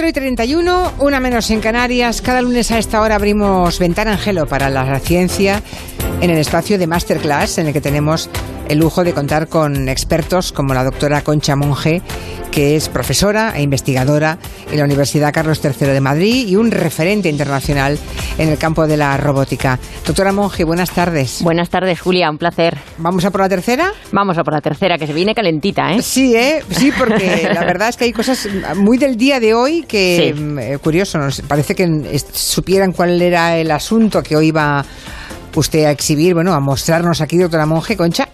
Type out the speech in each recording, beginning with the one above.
4 y 31, una menos en Canarias. Cada lunes a esta hora abrimos Ventana Angelo para la ciencia en el espacio de Masterclass, en el que tenemos el lujo de contar con expertos como la doctora Concha Monge, que es profesora e investigadora en la Universidad Carlos III de Madrid y un referente internacional en el campo de la robótica. Doctora Monge, buenas tardes. Buenas tardes, Julia, un placer. ¿Vamos a por la tercera? Vamos a por la tercera, que se viene calentita, ¿eh? Sí, ¿eh? Sí, porque la verdad es que hay cosas muy del día de hoy que, Sí. eh, curioso, nos parece que supieran cuál era el asunto que hoy iba usted a exhibir, bueno, a mostrarnos aquí, doctora Monge, Concha,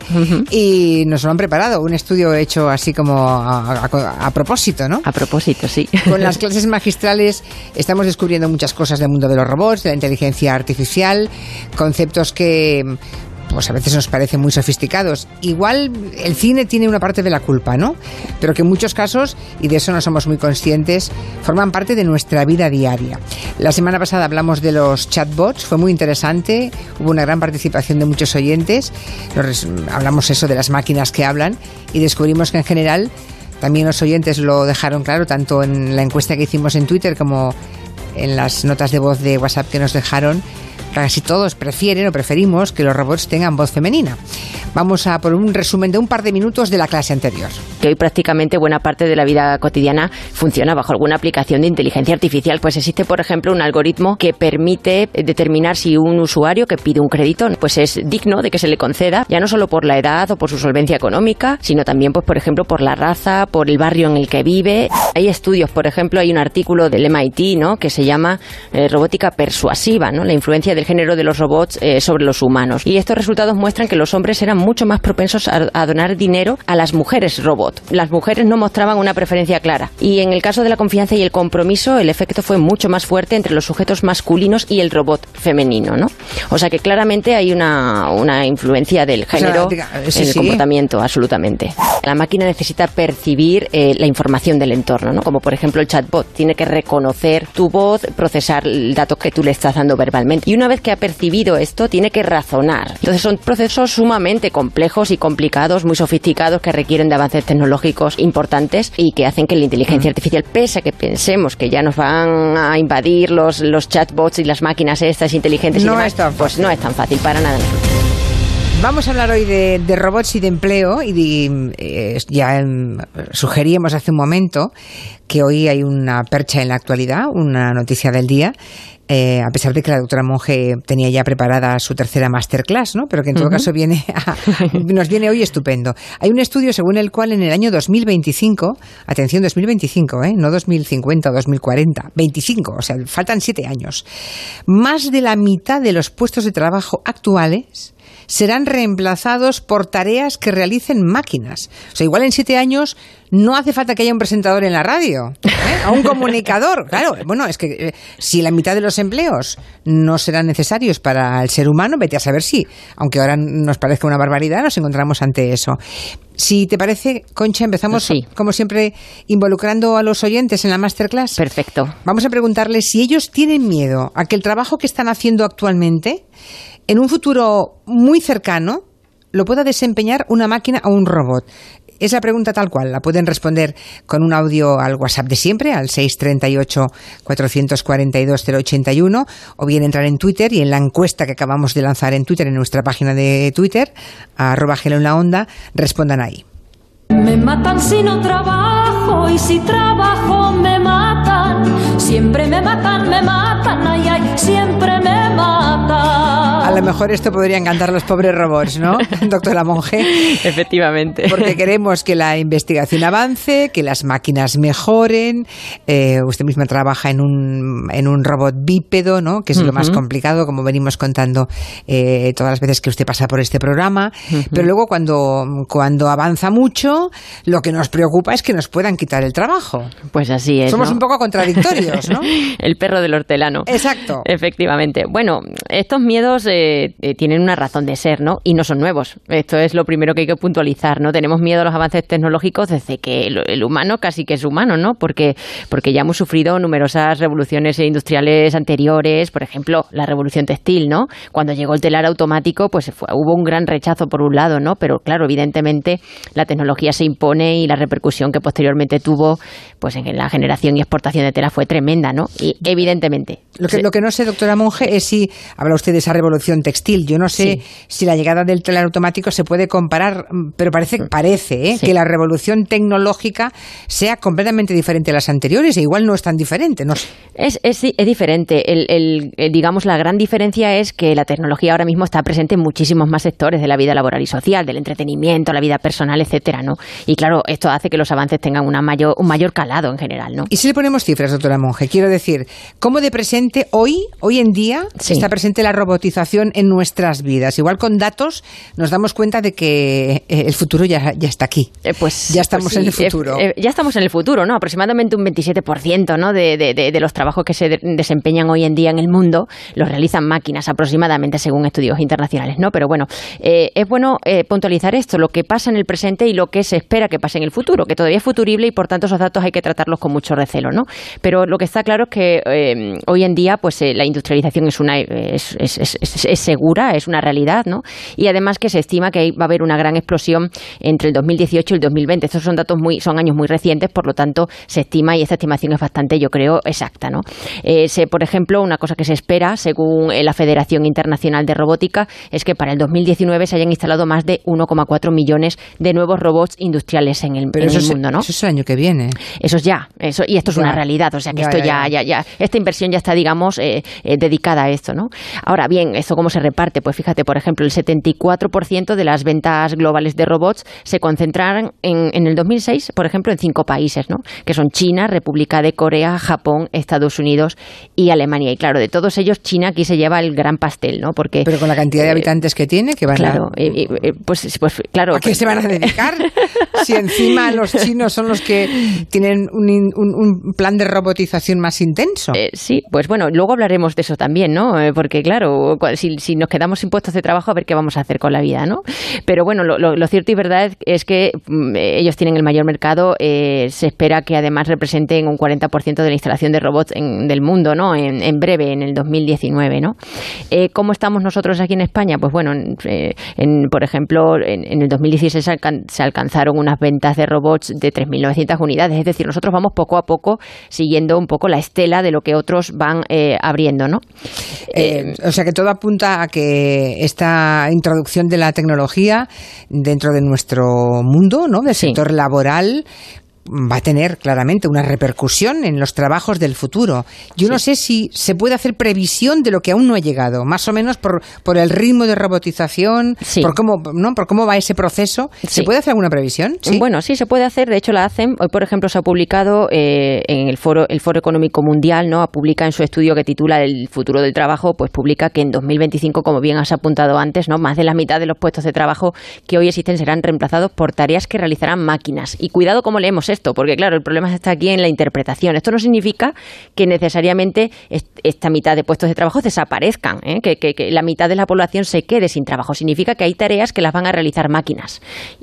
y nos lo han preparado, un estudio hecho así como a, a- a propósito, ¿no? A propósito, sí. Con las clases magistrales estamos descubriendo muchas cosas del mundo de los robots, de la inteligencia artificial, conceptos que pues a veces nos parecen muy sofisticados. Igual el cine tiene una parte de la culpa, ¿no? Pero que en muchos casos, y de eso no somos muy conscientes, forman parte de nuestra vida diaria. La semana pasada hablamos de los chatbots, fue muy interesante, hubo una gran participación de muchos oyentes, hablamos eso de las máquinas que hablan y descubrimos que en general también los oyentes lo dejaron claro, tanto en la encuesta que hicimos en Twitter como en las notas de voz de WhatsApp que nos dejaron. Casi todos prefieren o preferimos que los robots tengan voz femenina. Vamos a por un resumen de un par de minutos de la clase anterior. Que hoy prácticamente buena parte de la vida cotidiana funciona bajo alguna aplicación de inteligencia artificial. Pues existe, por ejemplo, un algoritmo que permite determinar si un usuario que pide un crédito pues es digno de que se le conceda, ya no solo por la edad o por su solvencia económica, sino también, pues, por ejemplo, por la raza, por el barrio en el que vive. Hay estudios, por ejemplo, hay un artículo del MIT, ¿no? que se llama eh, robótica persuasiva, ¿no? la influencia del género de los robots eh, sobre los humanos. Y estos resultados muestran que los hombres eran mucho más propensos a, a donar dinero a las mujeres robot. Las mujeres no mostraban una preferencia clara. Y en el caso de la confianza y el compromiso, el efecto fue mucho más fuerte entre los sujetos masculinos y el robot femenino, ¿no? O sea que claramente hay una, una influencia del género sí, en el sí. comportamiento, absolutamente. La máquina necesita percibir eh, la información del entorno, ¿no? Como por ejemplo el chatbot tiene que reconocer tu voz, procesar el dato que tú le estás dando verbalmente. Y una vez que ha percibido esto, tiene que razonar. Entonces son procesos sumamente complejos y complicados, muy sofisticados, que requieren de avances tecnológicos importantes y que hacen que la inteligencia artificial, pese a que pensemos que ya nos van a invadir los, los chatbots y las máquinas estas inteligentes y No demás, es tan pues no es tan fácil para nada. Vamos a hablar hoy de, de robots y de empleo y de, eh, ya em, sugeríamos hace un momento que hoy hay una percha en la actualidad, una noticia del día. Eh, a pesar de que la doctora Monge tenía ya preparada su tercera masterclass, ¿no? Pero que en todo caso viene a- nos viene hoy estupendo. Hay un estudio según el cual en el año 2025, atención 2025, ¿eh? No 2050 o 2040, 25, o sea, faltan siete años. Más de la mitad de los puestos de trabajo actuales serán reemplazados por tareas que realicen máquinas. O sea, igual en siete años no hace falta que haya un presentador en la radio, ¿eh? a un comunicador. Claro, bueno, es que eh, si la mitad de los empleos no serán necesarios para el ser humano, vete a saber si, aunque ahora nos parezca una barbaridad, nos encontramos ante eso. Si te parece, Concha, empezamos Sí. como siempre involucrando a los oyentes en la masterclass. Perfecto. Vamos a preguntarles si ellos tienen miedo a que el trabajo que están haciendo actualmente, en un futuro muy cercano, lo pueda desempeñar una máquina o un robot. Es la pregunta tal cual. La pueden responder con un audio al WhatsApp de siempre, al 638-442-081, o bien entrar en Twitter y en la encuesta que acabamos de lanzar en Twitter, en nuestra página de Twitter, arroba en la onda, respondan ahí. Me matan si no trabajo y si trabajo me matan. Siempre me matan, me matan, ay, ay, siempre me matan. A lo mejor esto podrían cantar los pobres robots, ¿no, doctora Monge? Efectivamente. Porque queremos que la investigación avance, que las máquinas mejoren. Eh, usted misma trabaja en un, en un robot bípedo, ¿no? Que es lo más complicado, como venimos contando eh, todas las veces que usted pasa por este programa. Pero luego cuando, cuando avanza mucho, lo que nos preocupa es que nos puedan quitar el trabajo. Pues así es. Somos ¿no? un poco contradictorios, ¿no? El perro del hortelano. Exacto. Efectivamente. Bueno, estos miedos eh, eh, tienen una razón de ser, ¿no? Y no son nuevos. Esto es lo primero que hay que puntualizar, ¿no? Tenemos miedo a los avances tecnológicos desde que el, humano casi que es humano, ¿no? Porque, porque ya hemos sufrido numerosas revoluciones industriales anteriores, por ejemplo, la revolución textil, ¿no? Cuando llegó el telar automático, pues hubo un gran rechazo por un lado, ¿no? Pero claro, evidentemente la tecnología se impone y la repercusión que posteriormente tuvo, pues en la generación y exportación de tela fue tremenda, ¿no? Y evidentemente. Lo que, lo que no sé, doctora Monge, es si habla usted de esa revolución textil. Yo no sé si la llegada del telar automático se puede comparar, pero parece, mm. parece ¿eh? que la revolución tecnológica sea completamente diferente a las anteriores e igual no es tan diferente. No es, es, es, diferente. El, eh, digamos, la gran diferencia es que la tecnología ahora mismo está presente en muchísimos más sectores de la vida laboral y social, del entretenimiento, la vida personal, etcétera, ¿no? Y claro, esto hace que los avances tengan una mayor, un mayor calado en general, ¿no? Y si le ponemos cifras, doctora Monge, quiero decir, ¿cómo de presente hoy, hoy en día, está presente la robotización en nuestras vidas? Igual con datos nos damos cuenta de que eh, el futuro ya, ya está aquí. Eh, pues ya estamos pues en el futuro. ya estamos en el futuro, ¿no? Aproximadamente un 27% ¿no? de, de, de, los trabajos que se desempeñan hoy en día en el mundo los realizan máquinas, aproximadamente según estudios internacionales, ¿no? Pero bueno, eh, es bueno puntualizar esto, lo que pasa en el presente y lo que se espera que pase en el futuro, que todavía es futurible y por tanto esos datos hay que tratarlos con mucho recelo, ¿no? Pero lo que está claro es que hoy en día, pues la industrialización es una es, es, es, es, segura, es una realidad, ¿no? Y además que se estima que va a haber una gran explosión entre el 2018 y el 2020. Estos son datos muy, son años muy recientes, por lo tanto se estima y esta estimación es bastante, yo creo, exacta, ¿no? Eh, por ejemplo, una cosa que se espera, según eh, la Federación Internacional de Robótica, es que para el 2019 se hayan instalado más de 1,4 millones de nuevos robots industriales en el, mundo, ¿no? Eso es el año que viene. Eso es ya, eso, y esto es una realidad, o sea que esto ya, ya, ya, esta inversión ya está, digamos, eh, dedicada a esto, ¿no? Ahora bien, ¿esto cómo se reparte? Pues fíjate, por ejemplo, el 74% de las ventas globales de robots se concentraron en, en, el 2006, por ejemplo, en cinco países, ¿no? Que son China, República de Corea, Japón, Estados Unidos y Alemania. Y claro, de todos ellos, China aquí se lleva el gran pastel, ¿no? Porque pero con la cantidad de eh, habitantes que tiene, que van claro, a eh, eh, pues, pues claro. ¿A qué se van a dedicar? si encima los chinos son los que tienen un, un, un plan de robotización más intenso. sí, pues bueno, luego hablaremos de eso también, ¿no? Porque claro, si, si nos quedamos sin puestos de trabajo, a ver qué vamos a hacer con la vida, ¿no? Pero bueno, lo, cierto y verdad es que mm, ellos tienen el mayor mercado. Eh, se espera que además representen un 40% de la instalación de robots en, del mundo, ¿no? En, breve, en el 2019, ¿no? Eh, ¿Cómo estamos nosotros aquí en España? Pues bueno, eh, por ejemplo, en, el 2016 se, alcanzaron unas ventas de robots de 3.900 unidades. Es decir, nosotros vamos poco a poco siguiendo un poco la estela de lo que otros van abriendo, ¿no? o sea que todo apunta a que esta introducción de la tecnología dentro de nuestro mundo, ¿no? Del sector laboral, va a tener claramente una repercusión en los trabajos del futuro. Yo no sé si se puede hacer previsión de lo que aún no ha llegado, más o menos por, por el ritmo de robotización, por cómo no, por cómo va ese proceso. ¿Se puede hacer alguna previsión? Bueno, sí se puede hacer. De hecho, la hacen. Hoy, por ejemplo, se ha publicado eh, en el foro el Foro Económico Mundial, no, publica en su estudio que titula El futuro del trabajo, pues publica que en 2025, como bien has apuntado antes, no, más de la mitad de los puestos de trabajo que hoy existen serán reemplazados por tareas que realizarán máquinas. Y cuidado cómo leemos esto, porque claro, el problema está aquí en la interpretación. Esto no significa que necesariamente esta mitad de puestos de trabajo desaparezcan, ¿eh? que, la mitad de la población se quede sin trabajo. Significa que hay tareas que las van a realizar máquinas.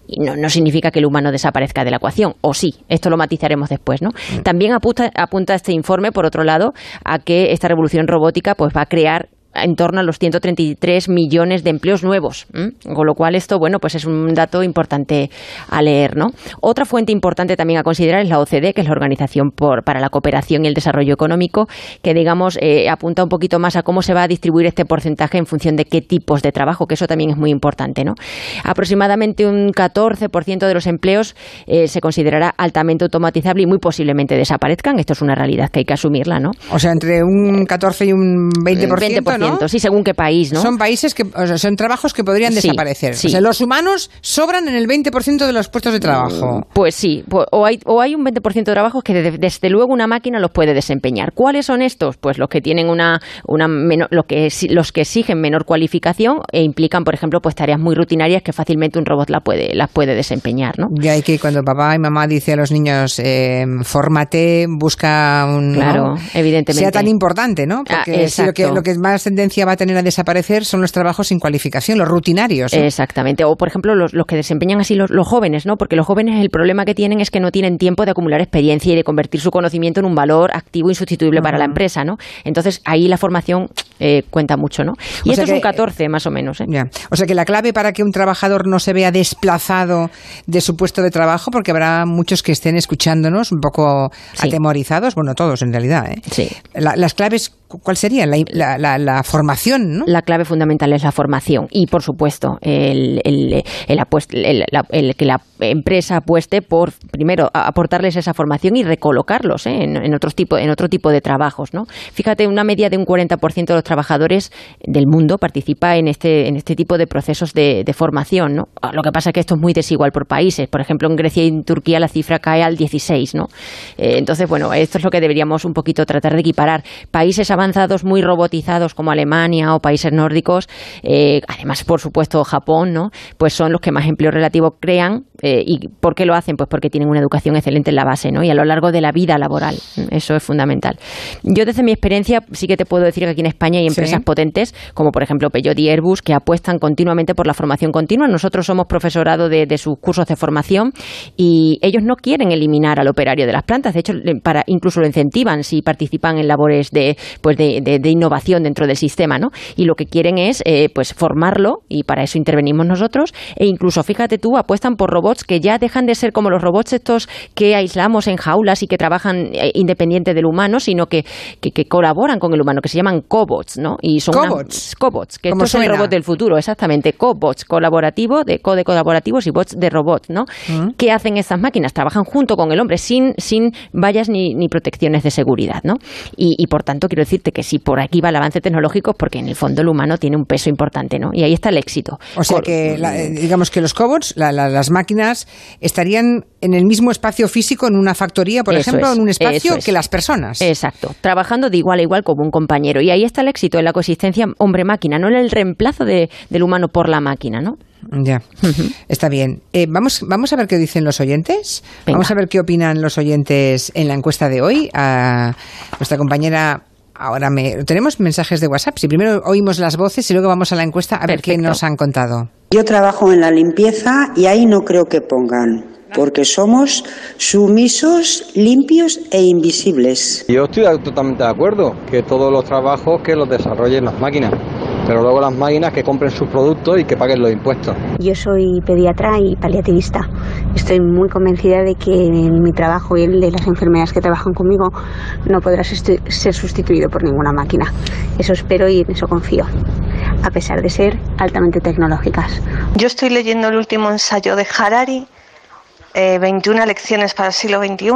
Y no, no significa que el humano desaparezca de la ecuación, o sí, esto lo matizaremos después, ¿no? Mm. También apunta, apunta este informe, por otro lado, a que esta revolución robótica pues va a crear en torno a los 133 millones de empleos nuevos. Con lo cual esto, bueno, pues es un dato importante a leer, ¿no? Otra fuente importante también a considerar es la OCDE, que es la Organización para la Cooperación y el Desarrollo Económico, que digamos eh, apunta un poquito más a cómo se va a distribuir este porcentaje en función de qué tipos de trabajo, que eso también es muy importante, ¿no? Aproximadamente un 14% de los empleos eh, se considerará altamente automatizable y muy posiblemente desaparezcan. Esto es una realidad que hay que asumirla, ¿no? O sea, entre un 14 y un 20%, 20% Sí, según qué país, ¿no? Son países que, o sea, son trabajos que podrían desaparecer. O sea, los humanos sobran en el 20% de los puestos de trabajo. Mm, pues sí, o hay, o hay un 20% de trabajos que desde luego una máquina los puede desempeñar. ¿Cuáles son estos? Pues los que tienen una, una lo que, los que exigen menor cualificación e implican, por ejemplo, pues tareas muy rutinarias que fácilmente un robot la puede, las puede desempeñar, ¿no? Y hay que cuando papá y mamá dice a los niños, eh, fórmate, busca un... Claro, evidentemente. Sea tan importante, ¿no? Porque lo, que, lo que más tendencia va a tener a desaparecer son los trabajos sin cualificación, los rutinarios. Exactamente. O, por ejemplo, los, que desempeñan así los, jóvenes, ¿no? Porque los jóvenes el problema que tienen es que no tienen tiempo de acumular experiencia y de convertir su conocimiento en un valor activo insustituible para la empresa, ¿no? Entonces, ahí la formación eh, cuenta mucho, ¿no? Y esto es un 14, más o menos. ¿eh? O sea que la clave para que un trabajador no se vea desplazado de su puesto de trabajo, porque habrá muchos que estén escuchándonos un poco atemorizados, bueno, todos en realidad, ¿eh? Sí. las claves ¿Cuál sería? La, formación, ¿no? La clave fundamental es la formación y, por supuesto, el, el, que la empresa apueste por, primero, aportarles esa formación y recolocarlos ¿eh? en, otros tipo, en otro tipo de trabajos, ¿no? Fíjate, una media de un 40% de los trabajadores del mundo participa en este, en este tipo de procesos de, formación, ¿no? Lo que pasa es que esto es muy desigual por países. Por ejemplo, en Grecia y en Turquía la cifra cae al 16, ¿no? Eh, entonces, bueno, esto es lo que deberíamos un poquito tratar de equiparar. Países avanzados muy robotizados como Alemania o países nórdicos, eh, además por supuesto Japón, ¿no? Pues son los que más empleo relativo crean eh, y ¿por qué lo hacen? Pues porque tienen una educación excelente en la base, ¿no? Y a lo largo de la vida laboral, eso es fundamental. Yo desde mi experiencia sí que te puedo decir que aquí en España hay empresas potentes como por ejemplo Peugeot y Airbus que apuestan continuamente por la formación continua. Nosotros somos profesorado de, sus cursos de formación y ellos no quieren eliminar al operario de las plantas, de hecho para incluso lo incentivan si participan en labores de pues pues, de, innovación dentro del sistema, ¿no? Y lo que quieren es eh, pues formarlo y para eso intervenimos nosotros e incluso fíjate tú apuestan por robots que ya dejan de ser como los robots estos que aislamos en jaulas y que trabajan eh, independiente del humano, sino que, que, colaboran con el humano, que se llaman cobots, ¿no? Y son cobots, cobots que estos son el robot del futuro, exactamente, cobots, colaborativo de code colaborativos y bots de robots, ¿no? Mm. ¿Qué hacen estas máquinas? Trabajan junto con el hombre sin sin vallas ni, ni protecciones de seguridad, ¿no? Y, y por tanto quiero decir que si por aquí va el avance tecnológico, porque en el fondo el humano tiene un peso importante, ¿no? Y ahí está el éxito. O sea que, eh, digamos que los cobots, las máquinas, estarían en el mismo espacio físico, en una factoría, por ejemplo, en un espacio que las personas. Exacto, trabajando de igual a igual como un compañero. Y ahí está el éxito en la coexistencia hombre-máquina, no en el reemplazo del humano por la máquina, ¿no? Ya, está bien. Eh, vamos, vamos a ver qué dicen los oyentes. Vamos a ver qué opinan los oyentes en la encuesta de hoy. A nuestra compañera Ahora me, tenemos mensajes de WhatsApp. Si primero oímos las voces y luego vamos a la encuesta a ver qué nos han contado. Yo trabajo en la limpieza y ahí no creo que pongan, porque somos sumisos, limpios e invisibles. Yo estoy totalmente de acuerdo que todos los trabajos que los desarrollen las máquinas pero luego las máquinas que compren sus productos y que paguen los impuestos. Yo soy pediatra y paliativista. Estoy muy convencida de que mi trabajo y el de las enfermeras que trabajan conmigo no podrá ser sustituido por ninguna máquina. Eso espero y en eso confío, a pesar de ser altamente tecnológicas. Yo estoy leyendo el último ensayo de Harari, 21 eh, lecciones para el siglo XXI,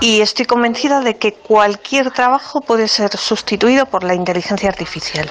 y estoy convencida de que cualquier trabajo puede ser sustituido por la inteligencia artificial.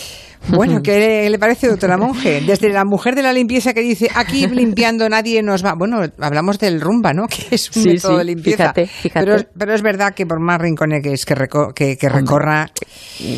Bueno, ¿qué le parece, doctora Monge? Desde la mujer de la limpieza que dice, aquí limpiando nadie nos va. Bueno, hablamos del rumba, ¿no? Que es un método de limpieza. Fíjate, fíjate. Pero, es verdad que por más rincones que, es que, que, recorra...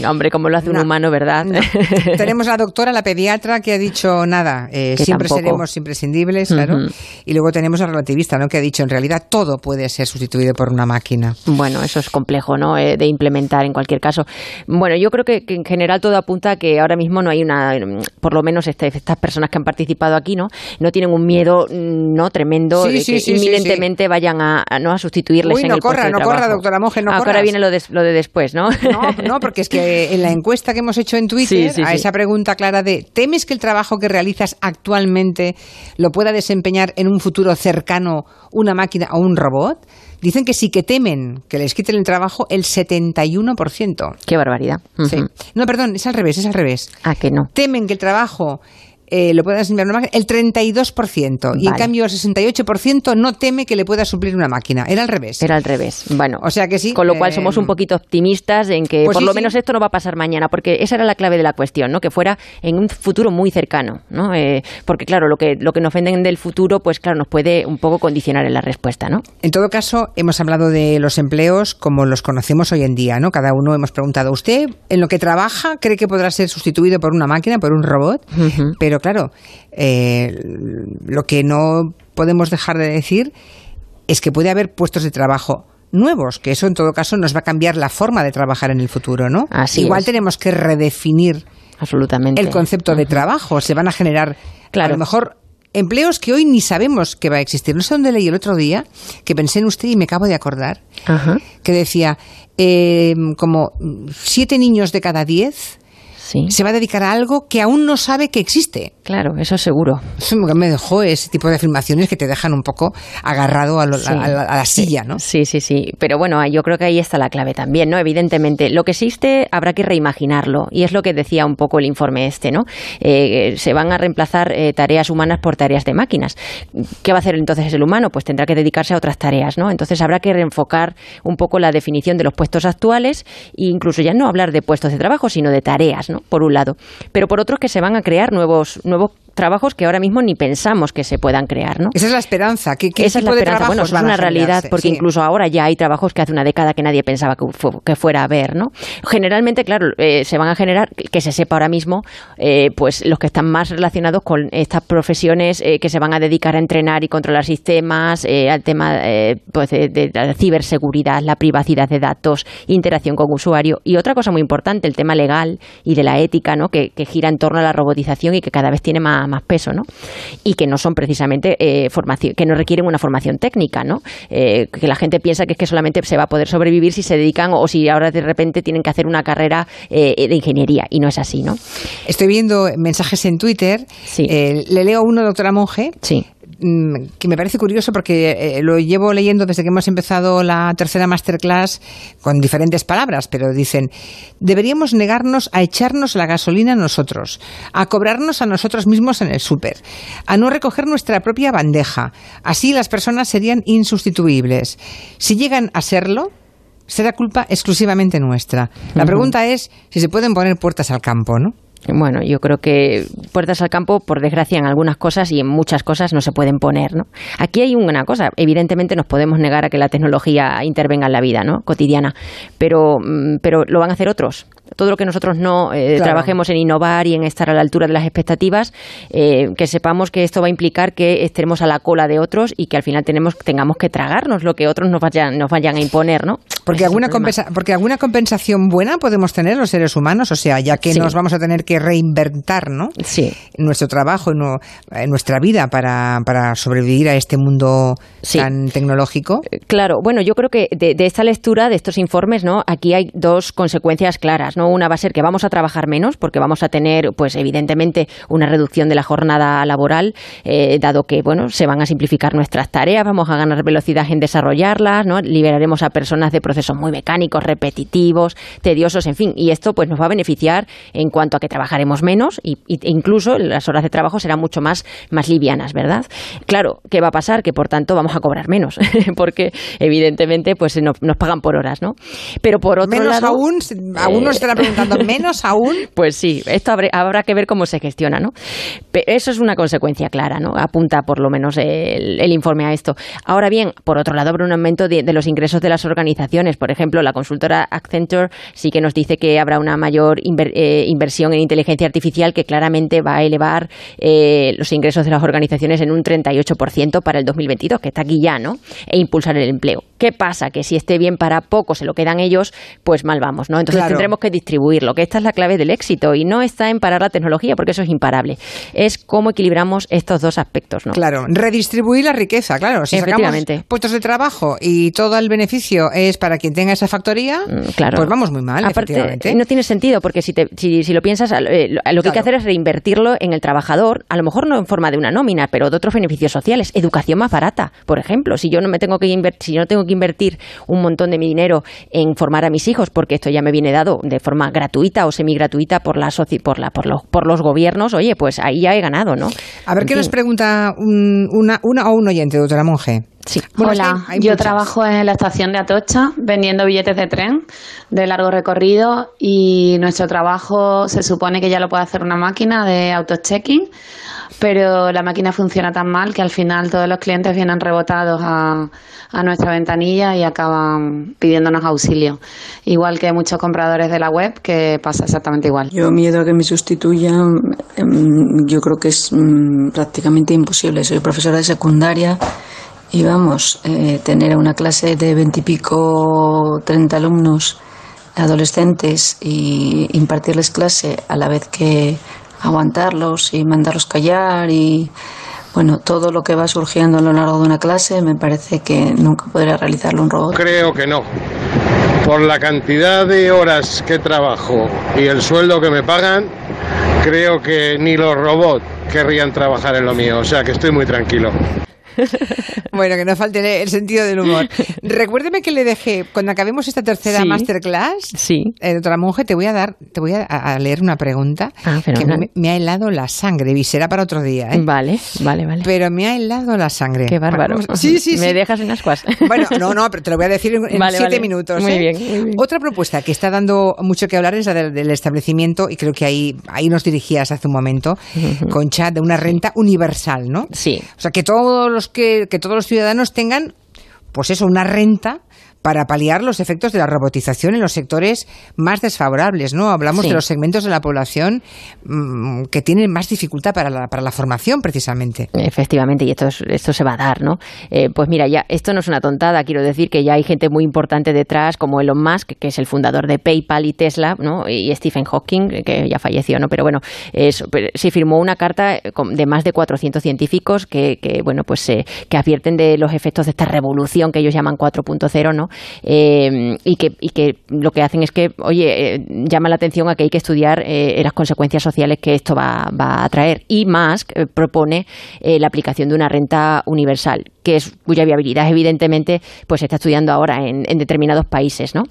Hombre, como lo hace un humano, ¿verdad? Tenemos la doctora, la pediatra, que ha dicho, nada, eh, siempre seremos imprescindibles, claro. Y luego tenemos al relativista, ¿no? Que ha dicho, en realidad, todo puede ser sustituido por una máquina. Bueno, eso es complejo, ¿no? Eh, de implementar en cualquier caso. Bueno, yo creo que, que en general todo apunta a que ahora mismo no hay una, por lo menos este, estas personas que han participado aquí, ¿no? No tienen un miedo, mm, ¿no? Tremendo de que inminentemente vayan a, ¿no? a sustituirles en no el corra, no corra, doctora Monge, no ah, Ahora viene lo de, lo de después, ¿no? No, no, porque es que en la encuesta que hemos hecho en Twitter, a esa pregunta clara de ¿temes que el trabajo que realizas actualmente lo pueda desempeñar en un futuro cercano una máquina o un robot? Dicen que sí que temen que les quiten el trabajo el 71%. Qué barbaridad. Sí. No, perdón, es al revés, es al revés. Ah, que no. Temen que el trabajo eh, lo pueda enseñar una máquina, el 32%. Y en cambio el 68% no teme que le pueda suplir una máquina. Era al revés. Era al revés. Bueno, o sea que sí. Con lo cual somos un eh, poquito optimistas en que pues por lo menos esto no va a pasar mañana, porque esa era la clave de la cuestión, ¿no? Que fuera en un futuro muy cercano, ¿no? Eh, porque claro, lo que, lo que nos venden del futuro, pues claro, nos puede un poco condicionar en la respuesta, ¿no? En todo caso, hemos hablado de los empleos como los conocemos hoy en día, ¿no? Cada uno hemos preguntado, ¿usted en lo que trabaja cree que podrá ser sustituido por una máquina, por un robot? Pero claro, eh, lo que no podemos dejar de decir es que puede haber puestos de trabajo nuevos, que eso en todo caso nos va a cambiar la forma de trabajar en el futuro, ¿no? Así Igual es. tenemos que redefinir Absolutamente. el concepto de trabajo. Se van a generar, Claro. a lo mejor, empleos que hoy ni sabemos que va a existir. No sé dónde leí el otro día, que pensé en usted y me acabo de acordar, Ajá. que decía, eh, como siete niños de cada diez Sí. se va a dedicar a algo que aún no sabe que existe. Claro, eso seguro. Eso me dejó ese tipo de afirmaciones que te dejan un poco agarrado a, lo- Sí. a la, a la silla, ¿no? Sí, sí, sí. Pero bueno, yo creo que ahí está la clave también, ¿no? Evidentemente, lo que existe habrá que reimaginarlo. Y es lo que decía un poco el informe este, ¿no? Eh, se van a reemplazar eh, tareas humanas por tareas de máquinas. ¿Qué va a hacer entonces el humano? Pues tendrá que dedicarse a otras tareas, ¿no? Entonces habrá que reenfocar un poco la definición de los puestos actuales e incluso ya no hablar de puestos de trabajo, sino de tareas, ¿no? Por un lado. Pero por otro, que se van a crear nuevos, nuevos trabajos que ahora mismo ni pensamos que se puedan crear, ¿no? Esa es la esperanza. ¿Qué, qué Esa es la esperanza. Bueno, es una realidad, porque Sí. incluso ahora ya hay trabajos que hace una década que nadie pensaba que, fu- que fuera a haber, ¿no? Generalmente, claro, eh, se van a generar, que se sepa ahora mismo, eh, pues los que están más relacionados con estas profesiones eh, que se van a dedicar a entrenar y controlar sistemas, eh, al tema eh, pues de, de la ciberseguridad, la privacidad de datos, interacción con usuario. Y otra cosa muy importante, el tema legal y de la ética, ¿no? Que, que gira en torno a la robotización y que cada vez tiene más, más peso, ¿no? Y que no son precisamente eh, formación, que no requieren una formación técnica, ¿no? Eh, que la gente piensa que es que solamente se va a poder sobrevivir si se dedican o si ahora de repente tienen que hacer una carrera eh, de ingeniería y no es así, ¿no? Estoy viendo mensajes en Twitter. Sí. Eh, le leo uno, doctora Monge, Sí. Mm, que me parece curioso porque eh, lo llevo leyendo desde que hemos empezado la tercera masterclass con diferentes palabras, pero dicen, deberíamos negarnos a echarnos la gasolina nosotros, a cobrarnos a nosotros mismos en el súper, a no recoger nuestra propia bandeja. Así las personas serían insustituibles. Si llegan a serlo, será culpa exclusivamente nuestra. La pregunta es si se pueden poner puertas al campo, ¿no? Bueno, yo creo que puertas al campo, por desgracia, en algunas cosas y en muchas cosas no se pueden poner, ¿no? Aquí hay una cosa, evidentemente nos podemos negar a que la tecnología intervenga en la vida, ¿no? Cotidiana, pero, mm, pero lo van a hacer otros. Todo lo que nosotros no eh, Claro. trabajemos en innovar y en estar a la altura de las expectativas, eh, que sepamos que esto va a implicar que estemos a la cola de otros y que al final tenemos, tengamos que tragarnos lo que otros nos vayan, nos vayan a imponer, ¿no? Porque Ese alguna, compensa- porque alguna compensación buena podemos tener los seres humanos, o sea, ya que Sí. nos vamos a tener que reinventar, ¿no? Sí. Nuestro trabajo, en, nu- en nuestra vida para, para sobrevivir a este mundo Sí. tan tecnológico. Claro, bueno, yo creo que de, de esta lectura, de estos informes, ¿no? Aquí hay dos consecuencias claras, ¿no? Una va a ser que vamos a trabajar menos, porque vamos a tener, pues evidentemente, una reducción de la jornada laboral, eh, dado que, bueno, se van a simplificar nuestras tareas, vamos a ganar velocidad en desarrollarlas, ¿no? Liberaremos a personas de procesos muy mecánicos, repetitivos, tediosos, en fin, y esto, pues, nos va a beneficiar en cuanto a que trabajaremos menos y, y- e incluso las horas de trabajo serán mucho más, más livianas, ¿verdad? Claro, ¿qué va a pasar? Que por tanto vamos a cobrar menos, porque evidentemente pues nos, nos pagan por horas, ¿no? Pero por otro menos lado... aún, aún nos eh, estará preguntando, menos aún. pues sí, esto habrá, habrá que ver cómo se gestiona, ¿no? Pero eso es una consecuencia clara, ¿no? Apunta por lo menos el, el informe a esto. Ahora bien, por otro lado, habrá un aumento de, de los ingresos de las organizaciones. Por ejemplo, la consultora Accenture sí que nos dice que habrá una mayor inver- eh, inversión en inteligencia artificial que claramente va a elevar eh, los ingresos de las organizaciones en un 38% para el 2022, que está aquí ya, ¿no? E impulsar el empleo. ¿Qué pasa? Que si esté bien para poco se lo quedan ellos, pues mal vamos, ¿no? Entonces Claro. tendremos que distribuirlo, que esta es la clave del éxito y no está en parar la tecnología, porque eso es imparable. Es cómo equilibramos estos dos aspectos, ¿no? Claro, redistribuir la riqueza, claro. Si sacamos puestos de trabajo y todo el beneficio es para quien tenga esa factoría, Mm, Claro. pues vamos muy mal, Aparte, efectivamente. no tiene sentido, porque si, te- si, si lo piensas, eh, lo que hay que hacer es reinvertirlo en el trabajador, a lo mejor no en forma de una nómina, pero de otros beneficios sociales. Educación más barata, por ejemplo. Si yo no me tengo que invertir, si yo no tengo que invertir un montón de mi dinero en formar a mis hijos, porque esto ya me viene dado de forma gratuita o semigratuita por la por la por los por los gobiernos, oye, pues ahí ya he ganado, ¿no? A ver En qué nos pregunta un- una, una o un oyente, doctora Monge. Sí. Bueno, es Hola, yo muchas. trabajo en la estación de Atocha vendiendo billetes de tren de largo recorrido y nuestro trabajo se supone que ya lo puede hacer una máquina de auto-checking, pero la máquina funciona tan mal que al final todos los clientes vienen rebotados a, a nuestra ventanilla y acaban pidiéndonos auxilio. Igual que muchos compradores de la web que pasa exactamente igual. Yo miedo a que me sustituyan, em, yo creo que es mm, prácticamente imposible. Soy profesora de secundaria Y vamos, eh, tener una clase de veintipico, treinta alumnos adolescentes y impartirles clase a la vez que aguantarlos y mandarlos callar y bueno, todo lo que va surgiendo a lo largo de una clase me parece que nunca podría realizarlo un robot. Creo que no. Por la cantidad de horas que trabajo y el sueldo que me pagan, creo que ni los robots querrían trabajar en lo mío. O sea que estoy muy tranquilo. bueno, que no falte el sentido del humor. Recuérdeme que le dejé, cuando acabemos esta tercera Sí. masterclass, Sí. eh, doctora Monge, te voy a dar, te voy a, a leer una pregunta Ah, que me, me ha helado la sangre, y será para otro día, ¿eh? Vale, vale, vale. Pero me ha helado la sangre. Qué bárbaro. Vamos- Sí, sí, Me sí. dejas en ascuas. Bueno, no, no, pero te lo voy a decir en, Vale, siete vale. minutos. Muy ¿eh? bien, muy bien. Otra propuesta que está dando mucho que hablar es la del, del establecimiento, y creo que ahí, ahí nos dirigías hace un momento, con chat de una renta universal, ¿no? Sí. O sea, que todos los que, todos los ciudadanos tengan, pues eso, una renta para paliar los efectos de la robotización en los sectores más desfavorables, ¿no? Hablamos Sí. de los segmentos de la población mm, que tienen más dificultad para la, para la formación, precisamente. Efectivamente, y esto, es- esto se va a dar, ¿no? Eh, pues mira, ya esto no es una tontada, quiero decir que ya hay gente muy importante detrás, como Elon Musk, que es el fundador de PayPal y Tesla, ¿no? Y Stephen Hawking, que ya falleció, ¿no? Pero bueno, se firmó una carta eh, de más de 400 científicos que, que, bueno, pues eh, que advierten de los efectos de esta revolución que ellos llaman 4.0, ¿no? Eh, y, que, y que lo que hacen es que, oye, eh, llama la atención a que hay que estudiar eh, las consecuencias sociales que esto va, va a traer. Y Musk eh, propone eh, la aplicación de una renta universal, que es cuya viabilidad, evidentemente, pues se está estudiando ahora en, en determinados países, ¿no?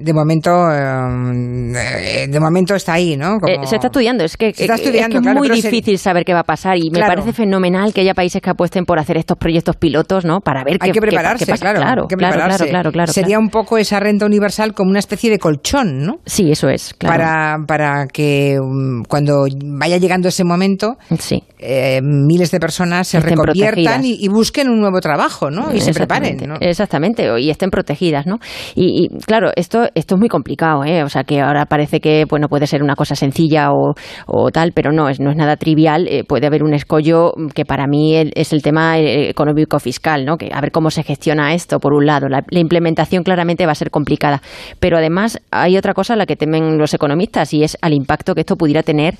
De momento, eh, de momento está ahí, ¿no? Como- Eh, se está estudiando, es que, está es que muy se- difícil saber qué va a pasar y me parece fenomenal que haya países que apuesten por hacer estos proyectos pilotos, ¿no? Para ver Hay qué, que qué- prepararse, qué pasa. claro, claro, hay que prepararse. claro, claro, claro, Sería un poco esa renta universal como una especie de colchón, ¿no? Sí, eso es. Para, para que um, cuando vaya llegando ese momento, Sí. eh, miles de personas se Estén reconviertan y, y busquen un nuevo trabajo, ¿no? Y se preparen. Exactamente, y estén protegidas, ¿no? Y, y, claro, esto, esto es muy complicado, ¿eh? O sea, que ahora parece que, bueno, puede ser una cosa sencilla o, o tal, pero no, es, no es nada trivial. eh, puede haber un escollo que para mí es el tema eh, económico-fiscal, ¿no? Que a ver cómo se gestiona esto, por un lado. La, la implementación claramente va a ser complicada. Pero además hay otra cosa a la que temen los economistas y es al impacto que esto pudiera tener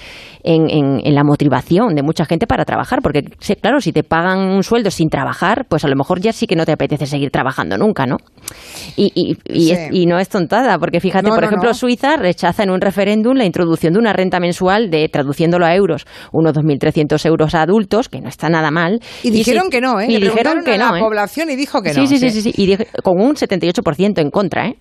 en, en- en la motivación de mucha gente para trabajar. Porque, claro, si te pagan un sueldo sin trabajar, pues a lo mejor ya sí que no te apetece seguir trabajando nunca, ¿no? Y, y, y, Sí. es- y no es porque fíjate, No, por no, ejemplo, no. Suiza rechaza en un referéndum la introducción de una renta mensual de, traduciéndolo a euros, unos 2.300 euros a adultos, que no está nada mal. Y dijeron que no, ¿eh? Y Le dijeron que a no, la ¿eh? población y dijo que sí, no. Sí, sí, sí, sí, y con un 78% en contra, ¿eh?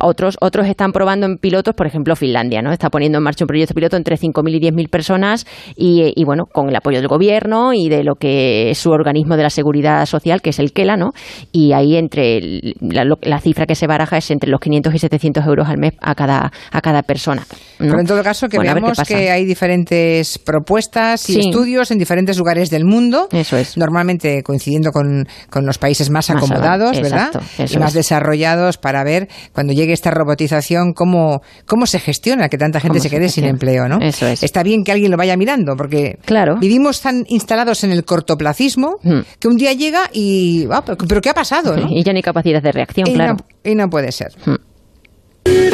Otros, otros están probando en pilotos, por ejemplo, Finlandia, ¿no? Está poniendo en marcha un proyecto piloto entre 5.000 y 10.000 personas y, y, bueno, con el apoyo del gobierno y de lo que es su organismo de la seguridad social, que es el KELA, ¿no? Y ahí entre el- la, la cifra que se baraja es entre los 500 y 700 euros al mes a cada, a cada persona. ¿no? Pero en todo caso, que Bueno, veamos que hay diferentes propuestas y Sí. estudios en diferentes lugares del mundo. Eso es. Normalmente coincidiendo con, con los países más, Más acomodados, ¿verdad? y más es. desarrollados para ver cuando llegue esta robotización cómo, cómo se gestiona que tanta gente se se quede sin empleo, ¿no? Eso es. Está bien que alguien lo vaya mirando porque Claro. vivimos tan instalados en el cortoplacismo Hmm. que un día llega y... ah, pero, pero ¿qué ha pasado? ¿no? Y ya no hay capacidad de reacción, Y claro. no- y no puede ser.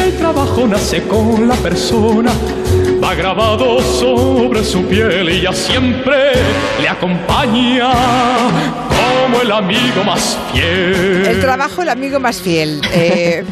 El trabajo nace con la persona, va grabado sobre su piel y ya siempre le acompaña como el amigo más fiel. El trabajo, el amigo más fiel. Eh,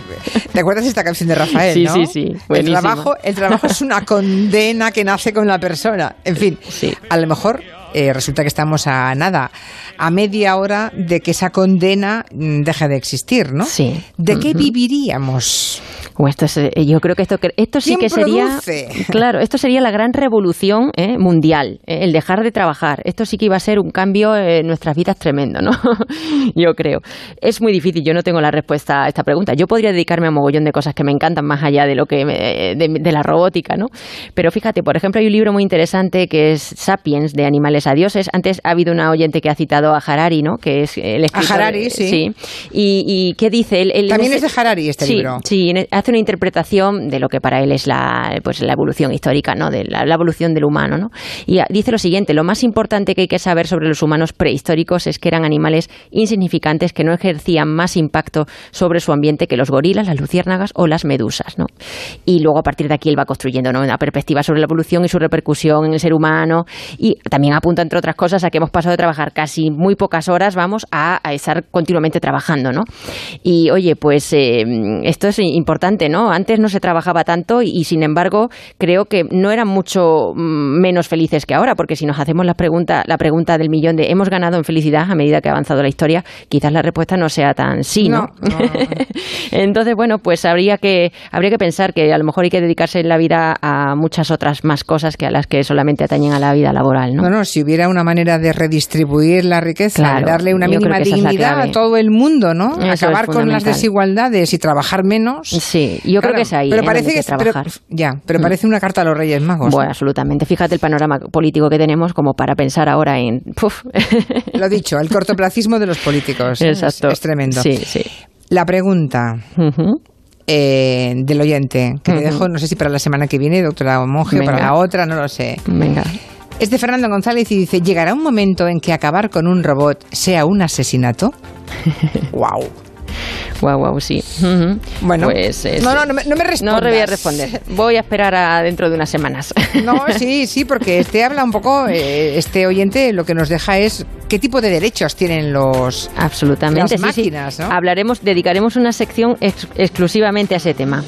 ¿Te acuerdas esta canción de Rafael? Sí, no? sí, sí, El trabajo, el trabajo es una condena que nace con la persona. En fin, Sí. a lo mejor eh, resulta que estamos a nada, a media hora de que esa condena mm, deje de existir, ¿no? Sí. ¿De qué viviríamos? O esto es, eh, yo creo que esto, esto sí ¿Quién que sería. Claro, esto sería la gran revolución eh, mundial, eh, el dejar de trabajar. Esto sí que iba a ser un cambio en nuestras vidas tremendo, ¿no? yo creo. Es muy difícil, yo no tengo la respuesta a esta pregunta. Yo podría dedicarme a un mogollón de cosas que me encantan más allá de lo que me- de, de la robótica, ¿no? Pero fíjate, por ejemplo, hay un libro muy interesante que es Sapiens, de animales a dioses. Antes ha habido una oyente que ha citado a Harari, ¿no? Que es el escritor. Harari, sí. Y, y ¿qué dice? Él, También es de Harari este sí, libro. Sí, e- ha hace una interpretación de lo que para él es la, pues, la evolución histórica, ¿no? De la, la evolución del humano, ¿no? Y dice lo siguiente, lo más importante que hay que saber sobre los humanos prehistóricos es que eran animales insignificantes que no ejercían más impacto sobre su ambiente que los gorilas, las luciérnagas o las medusas, ¿no? Y luego a partir de aquí él va construyendo ¿no? una perspectiva sobre la evolución y su repercusión en el ser humano y también apunta, entre otras cosas, a que hemos pasado de trabajar casi muy pocas horas, vamos, a, a estar continuamente trabajando, ¿no? Y oye, pues eh, esto es importante, ¿no? Antes no se trabajaba tanto y, y, sin embargo creo que no eran mucho mm, menos felices que ahora, porque si nos hacemos la pregunta, la pregunta del millón de ¿hemos ganado en felicidad a medida que ha avanzado la historia? Quizás la respuesta no sea tan sí, ¿no? No, no, no. Entonces, bueno, pues habría que, habría que pensar que a lo mejor hay que dedicarse en la vida a muchas otras más cosas que a las que solamente atañen a la vida laboral, no, si hubiera una manera de redistribuir la riqueza, Claro, darle una mínima es dignidad a todo el mundo, ¿no? Eso es Acabar con las desigualdades y trabajar menos. Sí, yo creo que es ahí. Pero ¿eh? parece que, pero- trabajar. ya, pero Mm. parece una carta a los Reyes Magos. Bueno, absolutamente. Fíjate el panorama político que tenemos como para pensar ahora en... puf. Lo dicho, el cortoplacismo de los políticos. ¿eh? Es- Exacto. Es, tremendo. Sí, sí. La pregunta eh, del oyente, que le Ujú. dejo, no sé si para la semana que viene, doctora Monje, Venga. para la otra, no lo sé. Venga. Es de Fernando González y dice, ¿llegará un momento en que acabar con un robot sea un asesinato? wow. Guau, guau, sí. Bueno, pues, eh, no, no, no me, no me respondas. No voy a responder. Voy a esperar a dentro de unas semanas. No, sí, sí, porque este habla un poco, eh, este oyente lo que nos deja es qué tipo de derechos tienen los Absolutamente, las sí, sí. máquinas, ¿no? Hablaremos, dedicaremos una sección ex- exclusivamente a ese tema.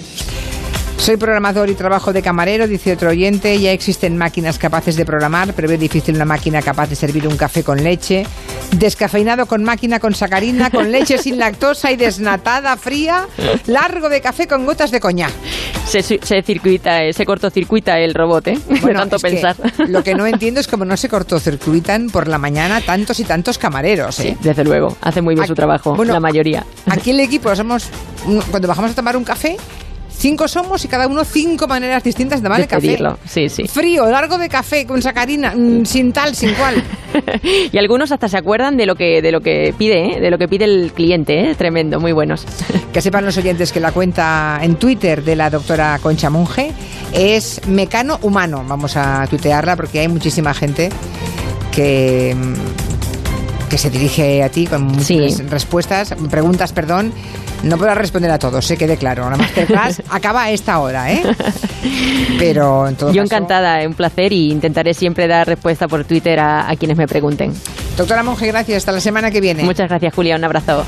Soy programador y trabajo de camarero, dice otro oyente. Ya existen máquinas capaces de programar, pero veo difícil una máquina capaz de servir un café con leche. Descafeinado con máquina con sacarina, con leche sin lactosa y desnatada, fría. Largo de café con gotas de coñac. Se, circuita, eh, se cortocircuita el robot, ¿eh? de tanto es que pensar. lo que no entiendo es cómo no se cortocircuitan por la mañana tantos y tantos camareros. ¿eh? Sí, desde luego. Hace muy bien su trabajo, bueno, la mayoría. Aquí el equipo somos, cuando bajamos a tomar un café, cinco somos y cada uno cinco maneras distintas de tomar de el café. pedirlo, sí, sí. Frío, largo de café, con sacarina, mm, sin tal, sin cual. Y algunos hasta se acuerdan de lo que de lo que pide, ¿eh? de lo que pide el cliente, ¿eh? tremendo, muy buenos. Que sepan los oyentes que la cuenta en Twitter de la doctora Concha Monge es Mecano Humano. Vamos a tuitearla porque hay muchísima gente que, mm, que se dirige a ti con Sí. respuestas, preguntas, perdón. No podrás responder a todos, se quede claro. La masterclass acaba a esta hora, ¿eh? Pero en todo Yo caso, encantada, un placer y intentaré siempre dar respuesta por Twitter a, a quienes me pregunten. Doctora Monge, gracias. Hasta la semana que viene. Muchas gracias, Julia, un abrazo.